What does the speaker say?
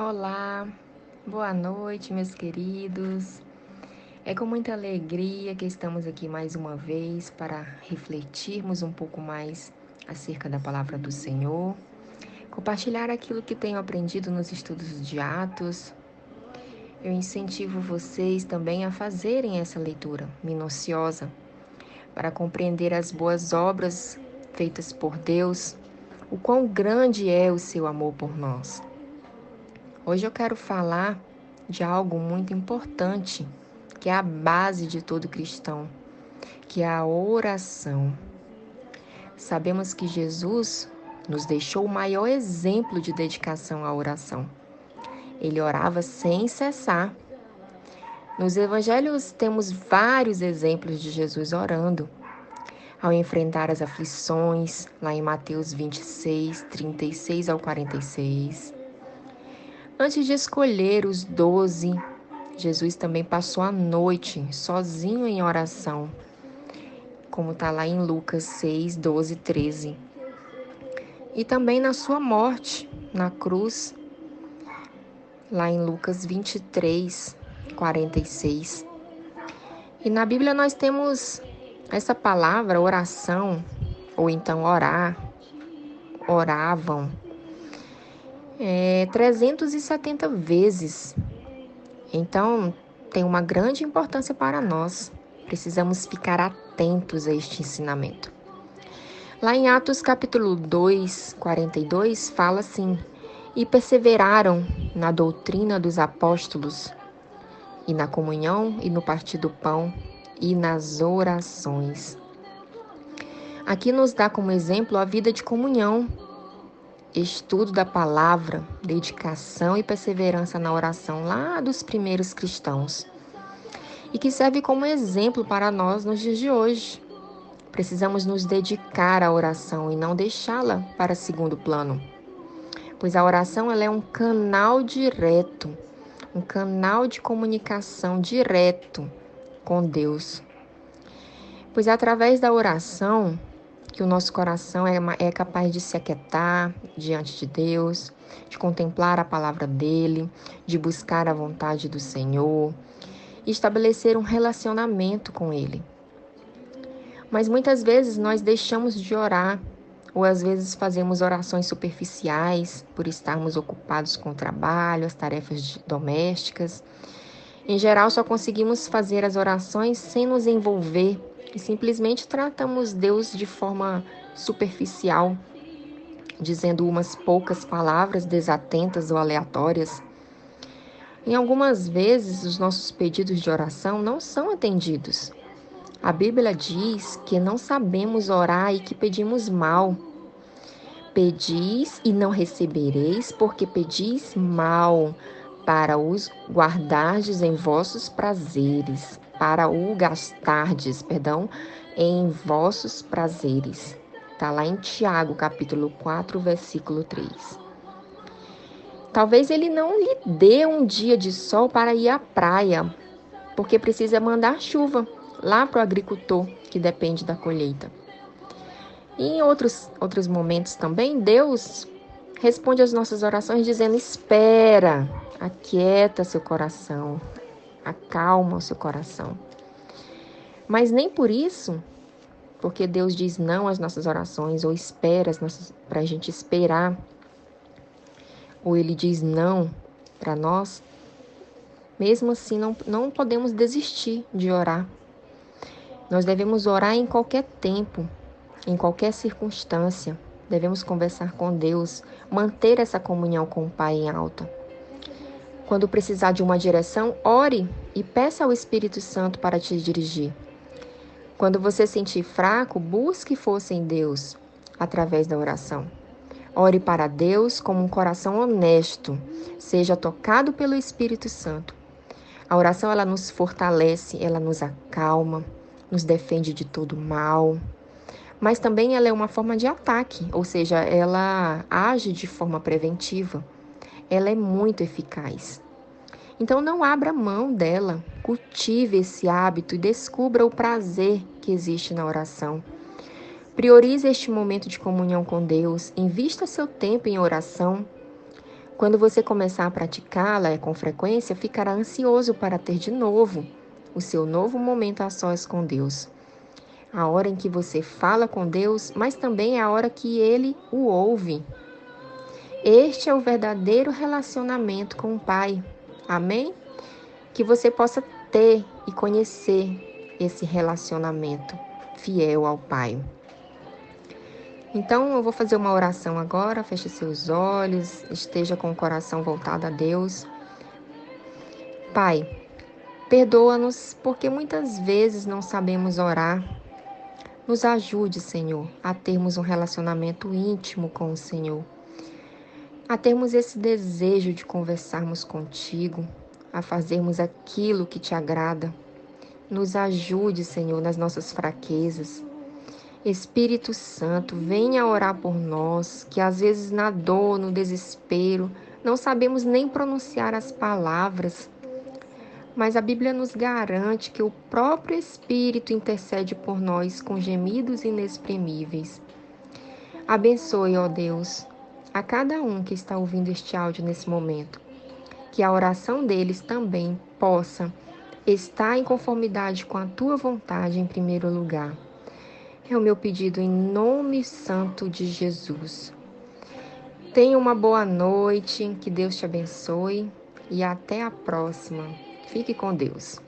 Olá, boa noite, meus queridos. É com muita alegria que estamos aqui mais uma vez para refletirmos um pouco mais acerca da palavra do Senhor, compartilhar aquilo que tenho aprendido nos estudos de Atos. Eu incentivo vocês também a fazerem essa leitura minuciosa para compreender as boas obras feitas por Deus, o quão grande é o seu amor por nós. Hoje eu quero falar de algo muito importante, que é a base de todo cristão, que é a oração. Sabemos que Jesus nos deixou o maior exemplo de dedicação à oração. Ele orava sem cessar. Nos evangelhos temos vários exemplos de Jesus orando. Ao enfrentar as aflições, lá em Mateus 26, 36 ao 46 Antes de escolher os doze, Jesus também passou a noite sozinho em oração, como está lá em Lucas 6, 12, 13. E também na sua morte, na cruz, lá em Lucas 23, 46. E na Bíblia nós temos essa palavra, oração, ou então orar, oravam é, 370 vezes. Então, tem uma grande importância para nós. Precisamos ficar atentos a este ensinamento. Lá em Atos capítulo 2, 42, fala assim: E perseveraram na doutrina dos apóstolos, e na comunhão, e no partir do pão, e nas orações. Aqui nos dá como exemplo a vida de comunhão estudo da palavra, dedicação e perseverança na oração lá dos primeiros cristãos. E que serve como exemplo para nós nos dias de hoje. Precisamos nos dedicar à oração e não deixá-la para segundo plano. Pois a oração ela é um canal direto, um canal de comunicação direto com Deus. Pois através da oração que o nosso coração é, é capaz de se aquietar diante de Deus, de contemplar a palavra dele, de buscar a vontade do Senhor e estabelecer um relacionamento com ele. Mas muitas vezes nós deixamos de orar, ou às vezes fazemos orações superficiais por estarmos ocupados com o trabalho, as tarefas domésticas. Em geral, só conseguimos fazer as orações sem nos envolver e simplesmente tratamos Deus de forma superficial, dizendo umas poucas palavras desatentas ou aleatórias. Em algumas vezes, os nossos pedidos de oração não são atendidos. A Bíblia diz que não sabemos orar e que pedimos mal. Pedis e não recebereis, porque pedis mal, para os guardardes em vossos prazeres para o gastardes, perdão, em vossos prazeres. Está lá em Tiago, capítulo 4, versículo 3. Talvez ele não lhe dê um dia de sol para ir à praia, porque precisa mandar chuva lá para o agricultor que depende da colheita. E em outros, outros momentos também, Deus responde às nossas orações dizendo: Espera, aquieta seu coração, acalma o seu coração. Mas nem por isso, porque Deus diz não às nossas orações, ou espera para a gente esperar, ou Ele diz não para nós, mesmo assim não, não podemos desistir de orar. Nós devemos orar em qualquer tempo, em qualquer circunstância. Devemos conversar com Deus, manter essa comunhão com o Pai em alta. Quando precisar de uma direção, ore e peça ao Espírito Santo para te dirigir. Quando você sentir fraco, busque força em Deus através da oração. Ore para Deus com um coração honesto, seja tocado pelo Espírito Santo. A oração ela nos fortalece, ela nos acalma, nos defende de todo mal. Mas também ela é uma forma de ataque, ou seja, ela age de forma preventiva ela é muito eficaz. Então não abra mão dela, cultive esse hábito e descubra o prazer que existe na oração. Priorize este momento de comunhão com Deus, invista seu tempo em oração. Quando você começar a praticá-la com frequência, ficará ansioso para ter de novo o seu novo momento a sós com Deus. A hora em que você fala com Deus, mas também é a hora que ele o ouve. Este é o verdadeiro relacionamento com o Pai. Amém? Que você possa ter e conhecer esse relacionamento fiel ao Pai. Então eu vou fazer uma oração agora. Feche seus olhos, esteja com o coração voltado a Deus. Pai, perdoa-nos porque muitas vezes não sabemos orar. Nos ajude, Senhor, a termos um relacionamento íntimo com o Senhor, a termos esse desejo de conversarmos contigo, a fazermos aquilo que te agrada. Nos ajude, Senhor, nas nossas fraquezas. Espírito Santo, venha orar por nós, que às vezes na dor, no desespero, não sabemos nem pronunciar as palavras, mas a Bíblia nos garante que o próprio Espírito intercede por nós com gemidos inexprimíveis. Abençoe, ó Deus, a cada um que está ouvindo este áudio nesse momento, que a oração deles também possa estar em conformidade com a tua vontade em primeiro lugar. É o meu pedido em nome santo de Jesus. Tenha uma boa noite, que Deus te abençoe e até a próxima. Fique com Deus.